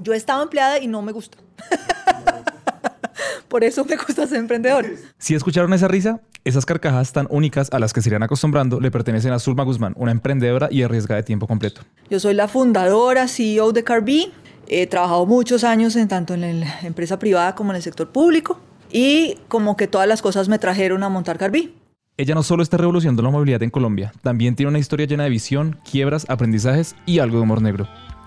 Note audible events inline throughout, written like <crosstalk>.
Yo he estado empleada y no me gusta. Por eso me gusta ser emprendedor. Si escucharon esa risa, esas carcajadas tan únicas a las que se irán acostumbrando le pertenecen a Zulma Guzmán, una emprendedora y arriesgada de tiempo completo. Yo soy la fundadora, CEO de Carby. He trabajado muchos años en tanto en la empresa privada como en el sector público y como que todas las cosas me trajeron a montar Carby. Ella no solo está revolucionando la movilidad en Colombia, también tiene una historia llena de visión, quiebras, aprendizajes y algo de humor negro.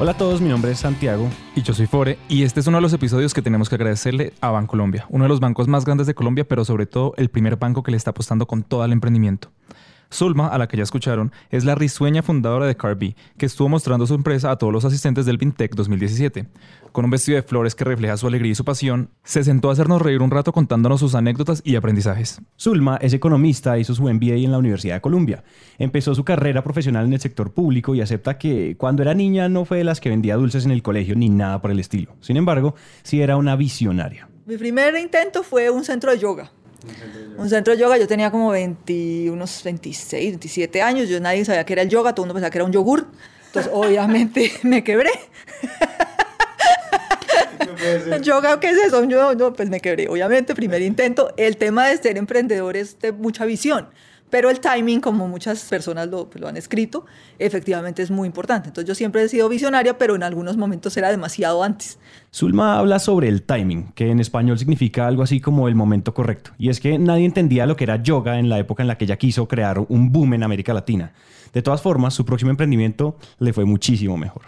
Hola a todos, mi nombre es Santiago. Y yo soy Fore, y este es uno de los episodios que tenemos que agradecerle a Bancolombia, uno de los bancos más grandes de Colombia, pero sobre todo el primer banco que le está apostando con todo el emprendimiento. Zulma, a la que ya escucharon, es la risueña fundadora de Carby, que estuvo mostrando su empresa a todos los asistentes del Vintech 2017. Con un vestido de flores que refleja su alegría y su pasión, se sentó a hacernos reír un rato contándonos sus anécdotas y aprendizajes. Zulma es economista, hizo su MBA en la Universidad de Columbia. Empezó su carrera profesional en el sector público y acepta que cuando era niña no fue de las que vendía dulces en el colegio ni nada por el estilo. Sin embargo, sí era una visionaria. Mi primer intento fue un centro de yoga. Un centro de yoga, yo tenía como 20, unos 26, 27 años, yo nadie sabía que era el yoga, todo el mundo pensaba que era un yogur, entonces <laughs> obviamente <laughs> me quebré. <laughs> yoga, ¿qué es eso? Yo, no, pues me quebré. Obviamente, primer intento. El tema de ser emprendedor es de mucha visión. Pero el timing, como muchas personas lo, pues, lo, han escrito, efectivamente es muy importante. Entonces yo siempre he sido visionaria, pero en algunos momentos era demasiado antes. Zulma habla sobre el timing, que en español significa algo así como el momento correcto. Y es que nadie entendía lo que era yoga en la época en la que ella quiso crear un boom en América Latina. De todas formas, su próximo emprendimiento le fue muchísimo mejor.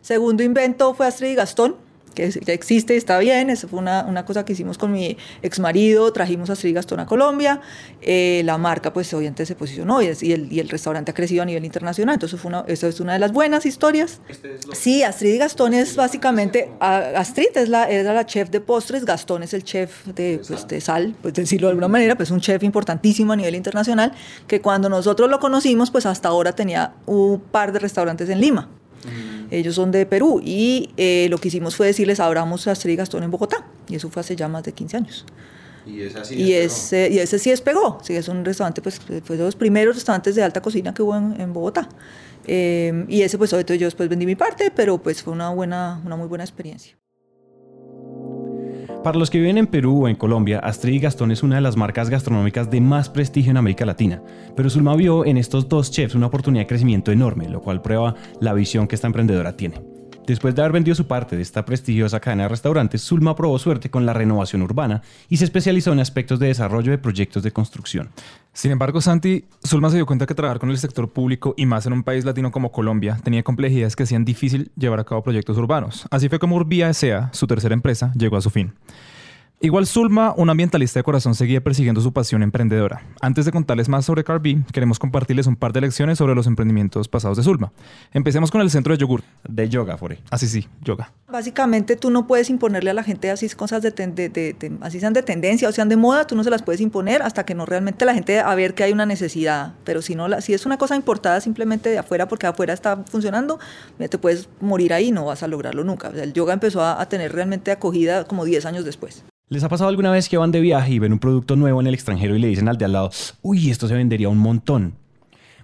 Segundo invento fue Astrid y Gastón que existe y está bien. Esa fue una, una, cosa que hicimos con mi ex marido. Trajimos a Astrid Gastón a Colombia. Eh, la marca, pues, obviamente se posicionó y, y, el, y, el, restaurante ha crecido a nivel internacional. Entonces, fue una, eso es una de las buenas historias. Este es lo... Sí, Astrid Gastón es básicamente. Astrid es la, era la chef de postres. Gastón es el chef de, pues, de sal, pues decirlo de alguna manera, pues un chef importantísimo a nivel internacional. Que cuando nosotros lo conocimos, pues hasta ahora tenía un par de restaurantes en Lima. Ellos son de Perú y eh, lo que hicimos fue decirles abramos Astrid y Gastón en Bogotá. Y eso fue hace ya más de 15 años. Y, ese sí y, ese, y ese sí despegó. Sí, es un restaurante, pues fue de los primeros restaurantes de alta cocina que hubo en, en Bogotá. Eh, y ese, pues, yo después vendí mi parte, pero pues fue una, buena, una muy buena experiencia. Para los que viven en Perú o en Colombia, Astrid y Gastón es una de las marcas gastronómicas de más prestigio en América Latina. Pero Zulma vio en estos dos chefs una oportunidad de crecimiento enorme, lo cual prueba la visión que esta emprendedora tiene. Después de haber vendido su parte de esta prestigiosa cadena de restaurantes, Zulma probó suerte con la renovación urbana y se especializó en aspectos de desarrollo de proyectos de construcción. Sin embargo, Santi, Zulma se dio cuenta que trabajar con el sector público y más en un país latino como Colombia tenía complejidades que hacían difícil llevar a cabo proyectos urbanos. Así fue como Urbia S.A., su tercera empresa, llegó a su fin. Igual Zulma, un ambientalista de corazón, seguía persiguiendo su pasión emprendedora. Antes de contarles más sobre Carby, queremos compartirles un par de lecciones sobre los emprendimientos pasados de Zulma. Empecemos con el centro de yogur. De yoga, Fore. Así sí, yoga. Básicamente tú no puedes imponerle a la gente así cosas de, de, de, de, así sean de tendencia o sean de moda, tú no se las puedes imponer hasta que no realmente la gente a ver que hay una necesidad. Pero si no, la, si es una cosa importada simplemente de afuera porque afuera está funcionando, te puedes morir ahí y no vas a lograrlo nunca. O sea, el yoga empezó a, a tener realmente acogida como 10 años después. ¿Les ha pasado alguna vez que van de viaje y ven un producto nuevo en el extranjero y le dicen al de al lado, uy, esto se vendería un montón?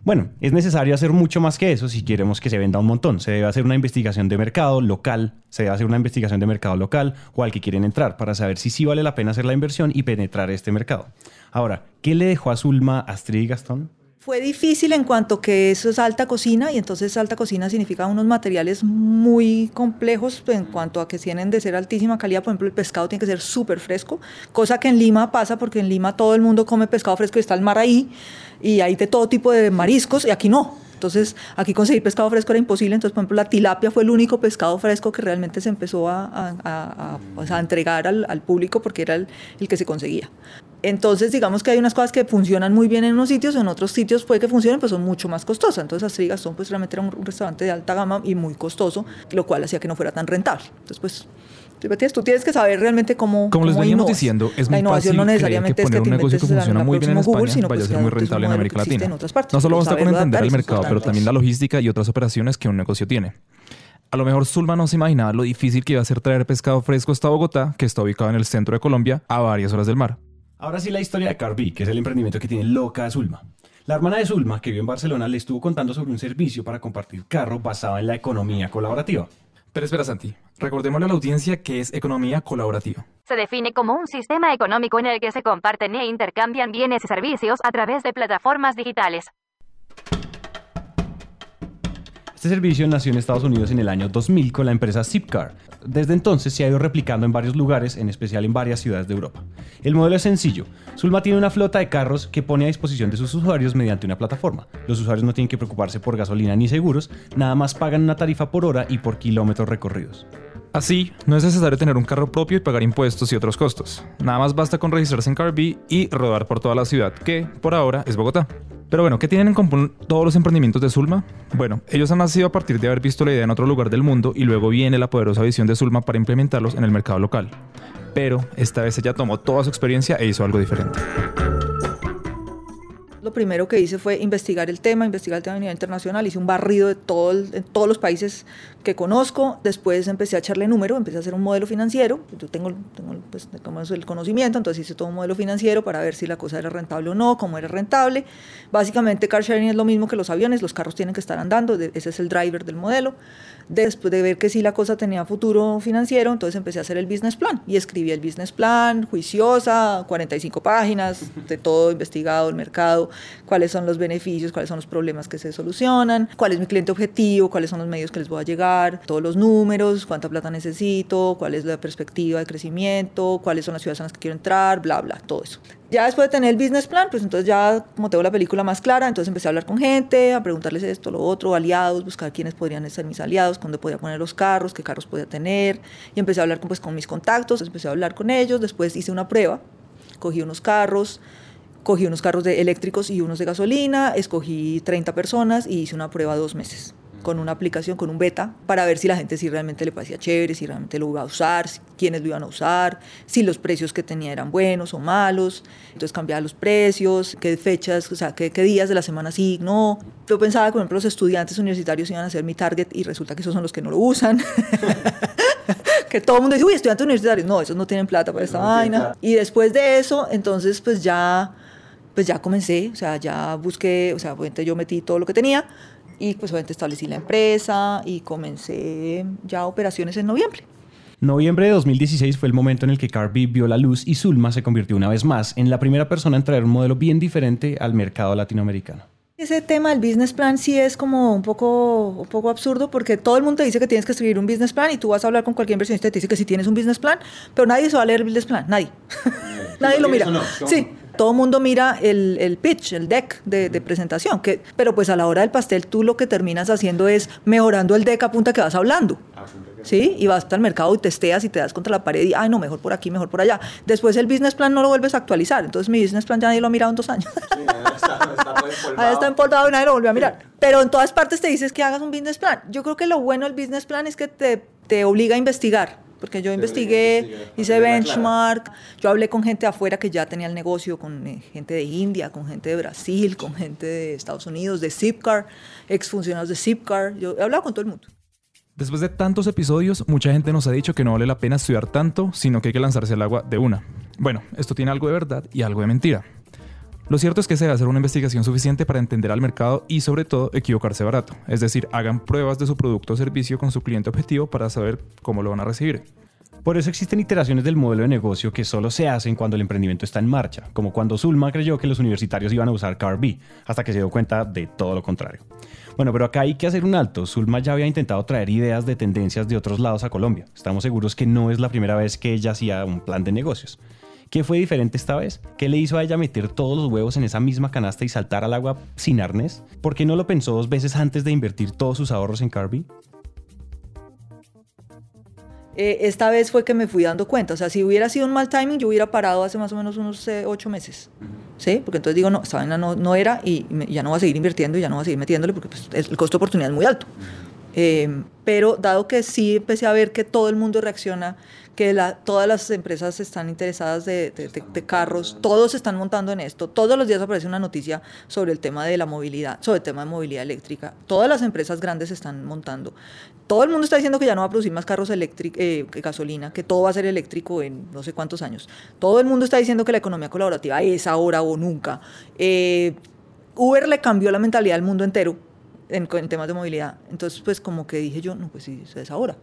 Bueno, es necesario hacer mucho más que eso si queremos que se venda un montón. Se debe hacer una investigación de mercado local, se debe hacer una investigación de mercado local o al que quieren entrar para saber si sí vale la pena hacer la inversión y penetrar este mercado. Ahora, ¿qué le dejó a Zulma, Astrid y Gastón? Fue difícil en cuanto que eso es alta cocina y entonces alta cocina significa unos materiales muy complejos en cuanto a que tienen de ser altísima calidad. Por ejemplo, el pescado tiene que ser súper fresco, cosa que en Lima pasa porque en Lima todo el mundo come pescado fresco y está el mar ahí y hay de todo tipo de mariscos y aquí no. Entonces, aquí conseguir pescado fresco era imposible. Entonces, por ejemplo, la tilapia fue el único pescado fresco que realmente se empezó a, a, a, pues, a entregar al, al, público porque era el, el, que se conseguía. Entonces, digamos que hay unas cosas que funcionan muy bien en unos sitios, en otros sitios puede que funcionen, pero son mucho más costosas. Entonces, Astrid Gastón, pues realmente era un, un restaurante de alta gama y muy costoso, lo cual hacía que no fuera tan rentable. Entonces, pues Tú tienes que saber realmente cómo. Como les cómo veníamos innovas. diciendo, es La muy innovación fácil no necesariamente que es que poner un negocio que funciona muy bien en próxima Google, España sino vaya pues a ser que muy rentable en América Latina. en otras partes, no solo basta con entender el mercado, pero también la logística y otras operaciones que un negocio tiene. A lo mejor Zulma no se imaginaba lo difícil que iba a ser traer pescado fresco hasta Bogotá, que está ubicado en el centro de Colombia, a varias horas del mar. Ahora sí la historia de Carby, que es el emprendimiento que tiene loca a Zulma. La hermana de Zulma, que vive en Barcelona, le estuvo contando sobre un servicio para compartir carro basado en la economía colaborativa. Pero espera, Santi. Recordémosle a la audiencia que es economía colaborativa. Se define como un sistema económico en el que se comparten e intercambian bienes y servicios a través de plataformas digitales. Este servicio nació en Estados Unidos en el año 2000 con la empresa Zipcar. Desde entonces se ha ido replicando en varios lugares, en especial en varias ciudades de Europa. El modelo es sencillo. Zulma tiene una flota de carros que pone a disposición de sus usuarios mediante una plataforma. Los usuarios no tienen que preocuparse por gasolina ni seguros, nada más pagan una tarifa por hora y por kilómetros recorridos. Así, no es necesario tener un carro propio y pagar impuestos y otros costos. Nada más basta con registrarse en Carby y rodar por toda la ciudad, que, por ahora, es Bogotá. Pero bueno, ¿qué tienen en común todos los emprendimientos de Zulma? Bueno, ellos han nacido a partir de haber visto la idea en otro lugar del mundo y luego viene la poderosa visión de Zulma para implementarlos en el mercado local. Pero esta vez ella tomó toda su experiencia e hizo algo diferente. Lo primero que hice fue investigar el tema, investigar el tema a nivel internacional, hice un barrido de todo el- todos los países que conozco, después empecé a echarle número, empecé a hacer un modelo financiero, yo tengo, tengo pues, el conocimiento, entonces hice todo un modelo financiero para ver si la cosa era rentable o no, cómo era rentable. Básicamente car sharing es lo mismo que los aviones, los carros tienen que estar andando, ese es el driver del modelo. Después de ver que sí la cosa tenía futuro financiero, entonces empecé a hacer el business plan y escribí el business plan, juiciosa, 45 páginas, de todo investigado, el mercado, cuáles son los beneficios, cuáles son los problemas que se solucionan, cuál es mi cliente objetivo, cuáles son los medios que les voy a llegar, todos los números, cuánta plata necesito, cuál es la perspectiva de crecimiento, cuáles son las ciudades en las que quiero entrar, bla, bla, todo eso. Ya después de tener el business plan, pues entonces ya como tengo la película más clara, entonces empecé a hablar con gente, a preguntarles esto, lo otro, aliados, buscar quiénes podrían ser mis aliados, dónde podía poner los carros, qué carros podía tener, y empecé a hablar con, pues, con mis contactos, empecé a hablar con ellos, después hice una prueba, cogí unos carros, cogí unos carros de eléctricos y unos de gasolina, escogí 30 personas y hice una prueba dos meses con una aplicación, con un beta, para ver si la gente sí realmente le parecía chévere, si realmente lo iba a usar, si- quiénes lo iban a usar, si los precios que tenía eran buenos o malos. Entonces cambiaba los precios, qué fechas, o sea, qué, qué días de la semana sí, no. Yo pensaba por ejemplo, los estudiantes universitarios iban a ser mi target y resulta que esos son los que no lo usan. <laughs> que todo el mundo dice, uy, estudiantes universitarios. No, esos no tienen plata para esta vaina. Y después de eso, entonces, pues ya, pues ya comencé, o sea, ya busqué, o sea, yo metí todo lo que tenía y pues obviamente establecí la empresa y comencé ya operaciones en noviembre. Noviembre de 2016 fue el momento en el que Carby vio la luz y Zulma se convirtió una vez más en la primera persona en traer un modelo bien diferente al mercado latinoamericano. Ese tema del business plan sí es como un poco, un poco absurdo porque todo el mundo te dice que tienes que escribir un business plan y tú vas a hablar con cualquier inversionista y te dice que sí tienes un business plan, pero nadie se va a leer el business plan, nadie. <laughs> nadie lo mira. Sí, todo el mundo mira el, el pitch, el deck de, de presentación, que, pero pues a la hora del pastel tú lo que terminas haciendo es mejorando el deck a punta que vas hablando. ¿Sí? Y vas al mercado y testeas y te das contra la pared y, ay, no, mejor por aquí, mejor por allá. Después el business plan no lo vuelves a actualizar. Entonces mi business plan ya nadie lo ha mirado en dos años. Ahí está <laughs> empolvado y nadie lo volvió a mirar. Pero en todas partes te dices que hagas un business plan. Yo creo que lo bueno del business plan es que te, te obliga a investigar. Porque yo investigué, hice benchmark, yo hablé con gente afuera que ya tenía el negocio, con eh, gente de India, con gente de Brasil, con gente de Estados Unidos, de Zipcar, exfuncionarios de Zipcar. Yo he hablado con todo el mundo. Después de tantos episodios, mucha gente nos ha dicho que no vale la pena estudiar tanto, sino que hay que lanzarse al agua de una. Bueno, esto tiene algo de verdad y algo de mentira. Lo cierto es que se debe hacer una investigación suficiente para entender al mercado y sobre todo equivocarse barato. Es decir, hagan pruebas de su producto o servicio con su cliente objetivo para saber cómo lo van a recibir. Por eso existen iteraciones del modelo de negocio que solo se hacen cuando el emprendimiento está en marcha, como cuando Zulma creyó que los universitarios iban a usar Carby, hasta que se dio cuenta de todo lo contrario. Bueno, pero acá hay que hacer un alto. Zulma ya había intentado traer ideas de tendencias de otros lados a Colombia. Estamos seguros que no es la primera vez que ella hacía un plan de negocios. ¿Qué fue diferente esta vez? ¿Qué le hizo a ella meter todos los huevos en esa misma canasta y saltar al agua sin arnés? ¿Por qué no lo pensó dos veces antes de invertir todos sus ahorros en Carby? Eh, esta vez fue que me fui dando cuenta. O sea, si hubiera sido un mal timing, yo hubiera parado hace más o menos unos eh, ocho meses. ¿Sí? Porque entonces digo, no, esta vaina no, no era y me- ya no voy a seguir invirtiendo y ya no voy a seguir metiéndole porque pues, el, costo de oportunidad es muy alto. Eh, pero dado que sí empecé a ver que todo el mundo reacciona, que la, todas las empresas están interesadas de, de, de, de, carros, todos se están montando en esto, todos los días aparece una noticia sobre el tema de la movilidad, sobre el tema de movilidad eléctrica, todas las empresas grandes se están montando, todo el mundo está diciendo que ya no va a producir más carros eléctricos, eh, gasolina, que todo va a ser eléctrico en no sé cuántos años, todo el mundo está diciendo que la economía colaborativa es ahora o nunca, eh, Uber le cambió la mentalidad al mundo entero, en, en, temas de movilidad. Entonces, pues como que dije yo, no, pues sí, es ahora.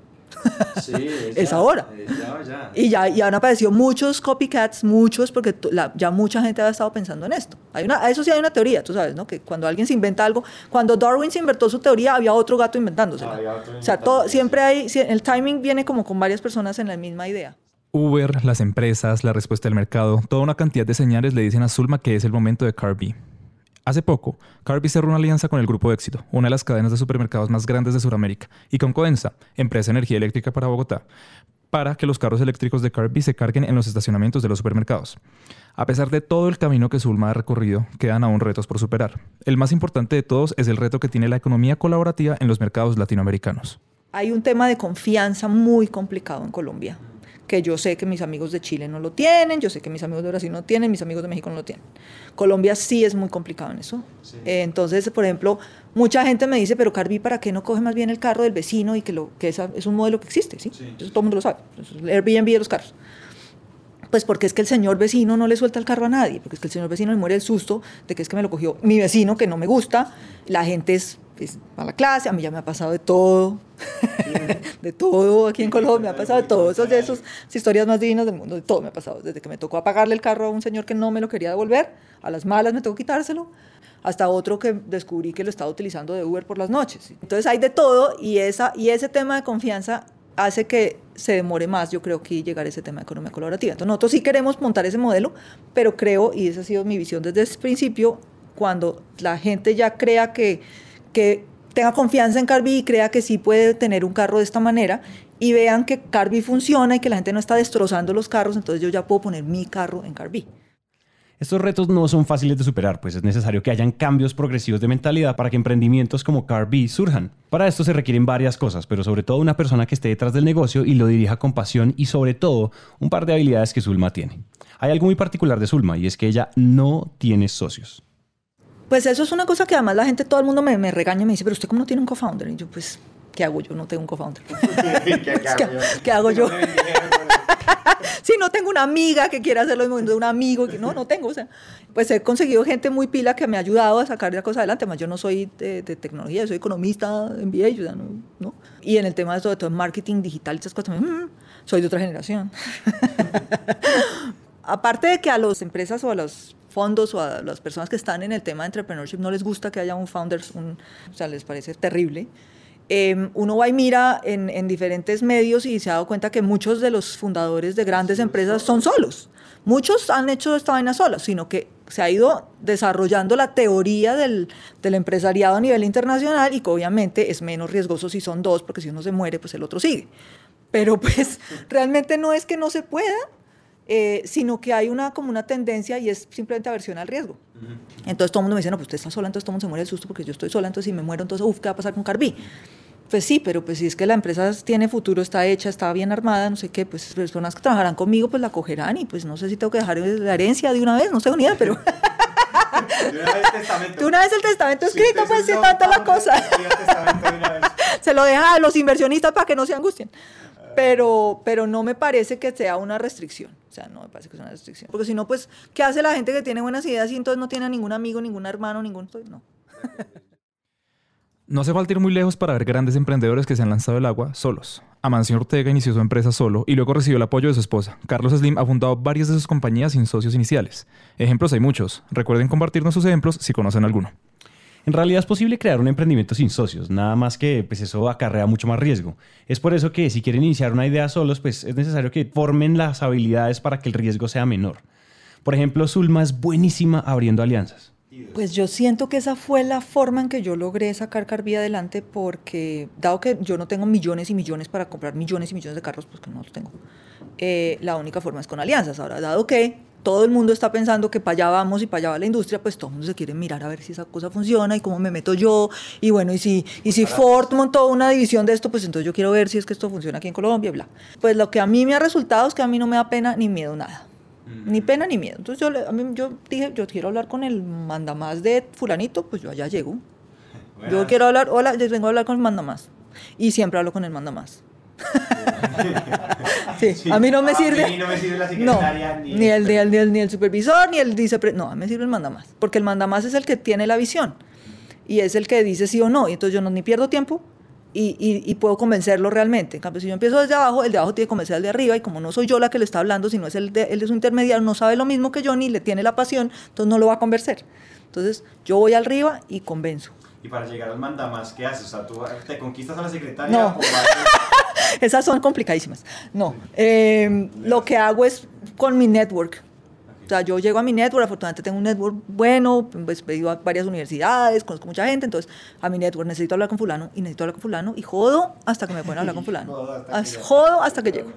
Sí, es, <laughs> es ya, ahora. es ya, ya. Y ya y han aparecido muchos copycats, muchos, porque la, ya mucha gente ha estado pensando en esto. Hay una, eso sí hay una teoría, tú sabes, ¿no? Que cuando alguien se inventa algo, cuando Darwin se inventó su teoría, había otro gato inventándose. Había otro o sea, todo, siempre hay, el timing viene como con varias personas en la misma idea. Uber, las empresas, la respuesta del mercado, toda una cantidad de señales le dicen a Zulma que es el momento de Car B. Hace poco, Carby cerró una alianza con el Grupo Éxito, una de las cadenas de supermercados más grandes de Sudamérica, y con Codensa, empresa de energía eléctrica para Bogotá, para que los carros eléctricos de Carby se carguen en los estacionamientos de los supermercados. A pesar de todo el camino que Zulma ha recorrido, quedan aún retos por superar. El más importante de todos es el reto que tiene la economía colaborativa en los mercados latinoamericanos. Hay un tema de confianza muy complicado en Colombia que yo sé que mis amigos de Chile no lo tienen, yo sé que mis amigos de Brasil no tienen, mis amigos de México no lo tienen. Colombia sí es muy complicado en eso. Sí. Eh, entonces, por ejemplo, mucha gente me dice, pero Carby, ¿para qué no coge más bien el carro del vecino y que, lo, que esa, es un modelo que existe? ¿sí? sí. Eso todo el mundo lo sabe. Airbnb de los carros. Pues porque es que el señor vecino no le suelta el carro a nadie, porque es que el señor vecino le muere el susto de que es que me lo cogió mi vecino que no me gusta, la gente es, es a la clase, a mí ya me ha pasado de todo, <laughs> de todo aquí en Colombia, me ha pasado de todo, de esas historias más divinas del mundo, de todo me ha pasado, desde que me tocó apagarle el carro a un señor que no me lo quería devolver, a las malas me tocó quitárselo, hasta otro que descubrí que lo estaba utilizando de Uber por las noches. Entonces hay de todo y, esa, y ese tema de confianza hace que se demore más, yo creo, que llegar a ese tema de economía colaborativa. Entonces nosotros sí queremos montar ese modelo, pero creo, y esa ha sido mi visión desde el principio, cuando la gente ya crea que, que tenga confianza en Carby y crea que sí puede tener un carro de esta manera y vean que Carby funciona y que la gente no está destrozando los carros, entonces yo ya puedo poner mi carro en Carby. Estos retos no son fáciles de superar, pues es necesario que hayan cambios progresivos de mentalidad para que emprendimientos como Carby surjan. Para esto se requieren varias cosas, pero sobre todo una persona que esté detrás del negocio y lo dirija con pasión y sobre todo un par de habilidades que Zulma tiene. Hay algo muy particular de Zulma y es que ella no tiene socios. Pues eso es una cosa que además la gente, todo el mundo me, me regaña y me dice, pero usted cómo no tiene un co-founder? Y yo, pues, ¿qué hago yo? No tengo un co-founder. <laughs> ¿Qué, ¿Qué, ¿Qué, hago yo? <laughs> sí, no tengo una amiga que quiera hacer lo mismo de un amigo. Que, no, no tengo. O sea, pues he conseguido gente muy pila que me ha ayudado a sacar la cosa adelante. Además, yo no soy de, de tecnología, soy economista MBA, o sea, no, no, Y en el tema de todo, de todo marketing digital y esas cosas, mmm, soy de otra generación. <laughs> Aparte de que a las empresas o a los fondos o a las personas que están en el tema de entrepreneurship no les gusta que haya un founder, un, o sea, les parece terrible. Eh, uno va y mira en, en, diferentes medios y se ha dado cuenta que muchos de los fundadores de grandes empresas son solos. Muchos han hecho esta vaina solos, sino que se ha ido desarrollando la teoría del, del, empresariado a nivel internacional y que obviamente es menos riesgoso si son dos, porque si uno se muere, pues el otro sigue. Pero pues <laughs> realmente no es que no se pueda, eh, sino que hay una, como una tendencia y es simplemente aversión al riesgo. Entonces todo el mundo me dice, no, pues usted está sola, entonces todo el mundo se muere del susto porque yo estoy sola, entonces si me muero, entonces, uff, ¿qué va a pasar con Carby? Pues sí, pero pues si es que la empresa tiene futuro, está hecha, está bien armada, no sé qué, pues personas que trabajarán conmigo pues la cogerán y pues no sé si tengo que dejar la herencia de una vez, no sé unida, pero... <laughs> de una vez testamento. De una vez el testamento escrito, pues si tanta la cosa. <laughs> Se lo deja a los inversionistas para que no se angustien pero, pero no me parece que sea una restricción. O sea, no me parece que sea una restricción. Porque si no, pues, ¿qué hace la gente que tiene buenas ideas y entonces no tiene a ningún amigo, ningún hermano, ningún... No. <laughs> No hace falta ir muy lejos para ver grandes emprendedores que se han lanzado el agua solos. Amancio Ortega inició su empresa solo y luego recibió el apoyo de su esposa. Carlos Slim ha fundado varias de sus compañías sin socios iniciales. Ejemplos hay muchos. Recuerden compartirnos sus ejemplos si conocen alguno. En realidad es posible crear un emprendimiento sin socios, nada más que pues eso acarrea mucho más riesgo. Es por eso que si quieren iniciar una idea solos, pues es necesario que formen las habilidades para que el riesgo sea menor. Por ejemplo, Zulma es buenísima abriendo alianzas. Pues yo siento que esa fue la forma en que yo logré sacar Carby adelante porque, dado que yo no tengo millones y millones para comprar millones y millones de carros, pues que no los tengo, eh, la única forma es con alianzas. Ahora, dado que todo el mundo está pensando que para allá vamos y para allá va la industria, pues todo el mundo se quiere mirar a ver si esa cosa funciona y cómo me meto yo. Y bueno, y si, y si Ford montó una división de esto, pues entonces yo quiero ver si es que esto funciona aquí en Colombia, bla. Pues lo que a mí me ha resultado es que a mí no me da pena ni miedo nada. Ni pena ni miedo. Entonces yo, le- a mí, yo dije, yo quiero hablar con el mandamás de fulanito, pues yo allá llego. Yo quiero hablar, hola, yo vengo a hablar con el mandamás. Y siempre hablo con el mandamás. <laughs> sí, a mí no me A sirve. mí no me sirve la No, secretaria, ni, ni el, el- ni, el, ni, el, ni el supervisor, ni el vicepre... No, a mí me sirve el mandamás. Porque el mandamás es el que tiene la visión. Y es el que dice sí o no. Y entonces yo no ni pierdo tiempo y, y, y puedo convencerlo realmente. En cambio, si yo empiezo desde abajo, el de abajo tiene que convencer al de arriba. Y como no soy yo la que le está hablando, sino es el de, el de su intermediario, no sabe lo mismo que yo, ni le tiene la pasión, entonces no lo va a convencer. Entonces yo voy al arriba y convenzo. Y para llegar al mandamás, ¿qué haces? O sea, tú te conquistas a la secretaria No. o <laughs> Esas son complicadísimas. No, eh, lo que hago es con mi network. O sea, yo llego a mi network, afortunadamente tengo un network bueno, pues he ido a varias universidades, conozco mucha gente, entonces a mi network necesito hablar con fulano y necesito hablar con fulano y jodo hasta que me pueden hablar con <laughs> fulano. Jodo hasta que llego. Jodo hasta que llego.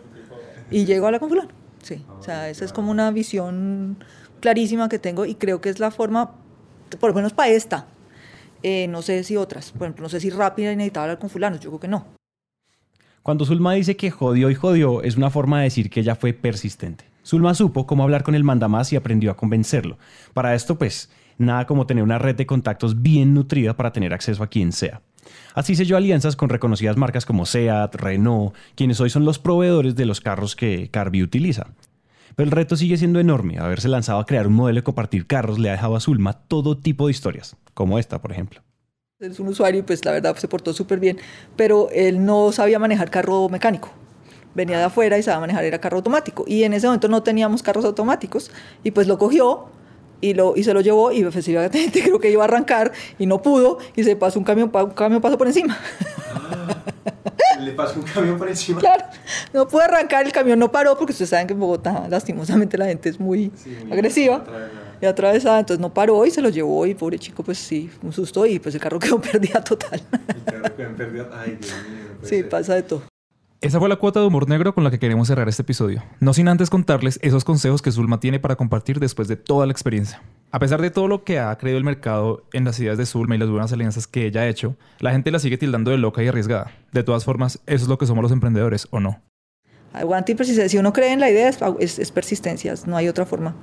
Y llego a hablar con fulano. Sí, o sea, esa es como una visión clarísima que tengo y creo que es la forma, por lo menos para esta. Eh, no sé si otras, por ejemplo, no sé si rápida y necesitaba hablar con fulano, yo creo que no. Cuando Zulma dice que jodió y jodió, es una forma de decir que ella fue persistente. Zulma supo cómo hablar con el mandamás y aprendió a convencerlo. Para esto, pues, nada como tener una red de contactos bien nutrida para tener acceso a quien sea. Así selló alianzas con reconocidas marcas como Seat, Renault, quienes hoy son los proveedores de los carros que Carby utiliza. Pero el reto sigue siendo enorme. Haberse lanzado a crear un modelo de compartir carros le ha dejado a Zulma todo tipo de historias, como esta, por ejemplo. es un usuario y pues la verdad se portó súper bien, pero él no sabía manejar carro mecánico. Venía de afuera y sabía manejar era carro automático. Y en ese momento no teníamos carros automáticos y pues lo cogió y, lo, y se lo llevó y efectivamente <laughs> creo que iba a arrancar y no pudo y se pasó un camión, un camión pasó por encima. Le pasó un camión por encima. <laughs> claro, no pudo arrancar, el camión no paró porque ustedes saben que en Bogotá lastimosamente la gente es muy, Sí, muy agresiva atravesada. y atravesada, entonces no paró y se lo llevó y pobre chico pues sí, un susto y pues el carro <laughs> quedó pérdida total. El carro quedó en pérdida. Ay, Dios mío. no sí, ser. pasa de todo. Esa fue la cuota de humor negro con la que queremos cerrar este episodio. No sin antes contarles esos consejos que Zulma tiene para compartir después de toda la experiencia. A pesar de todo lo que ha creído el mercado en las ideas de Zulma y las buenas alianzas que ella ha hecho, la gente la sigue tildando de loca y arriesgada. De todas formas, eso es lo que somos los emprendedores, ¿o no? Aguante y persistencia. Si uno cree en la idea, es, es, persistencia, no hay otra forma.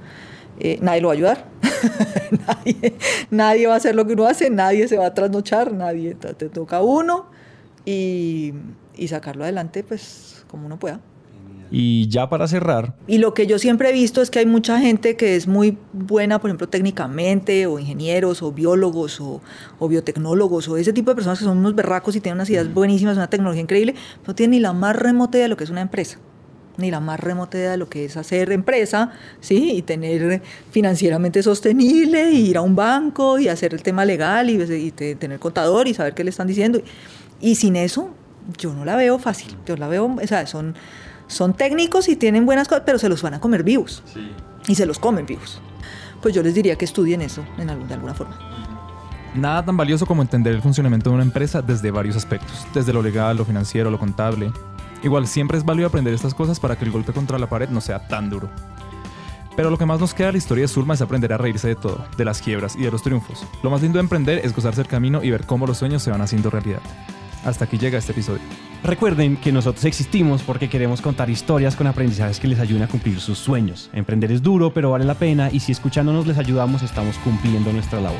Eh, nadie lo va a ayudar. <laughs> nadie, nadie va a hacer lo que uno hace, nadie se va a trasnochar, nadie. Te, toca uno y, y sacarlo adelante, pues como uno pueda. Y ya para cerrar, Y lo que yo siempre he visto es que hay mucha gente que es muy buena, por ejemplo, técnicamente, o ingenieros, o biólogos, o, o biotecnólogos, o ese tipo de personas que son unos berracos y tienen unas ideas buenísimas, una tecnología increíble, no tienen ni la más remota idea de lo que es una empresa, ni la más remota idea de lo que es hacer empresa, ¿sí? Y tener financieramente sostenible, y ir a un banco, y hacer el tema legal, y, y te- tener contador, y saber qué le están diciendo. Y sin eso, yo no la veo fácil. Yo la veo, o sea, son, son técnicos y tienen buenas cosas, pero se los van a comer vivos. Sí. Y se los comen vivos. Pues yo les diría que estudien eso en algún- de alguna forma. Nada tan valioso como entender el funcionamiento de una empresa desde varios aspectos, desde lo legal, lo financiero, lo contable. Igual siempre es válido aprender estas cosas para que el golpe contra la pared no sea tan duro. Pero lo que más nos queda de la historia de Zulma es aprender a reírse de todo, de las quiebras y de los triunfos. Lo más lindo de emprender es gozarse el camino y ver cómo los sueños se van haciendo realidad. Hasta aquí llega este episodio. recuerden que nosotros existimos porque queremos contar historias con aprendizajes que les ayuden a cumplir sus sueños. Emprender es duro, pero vale la pena y si escuchándonos les ayudamos, estamos cumpliendo nuestra labor.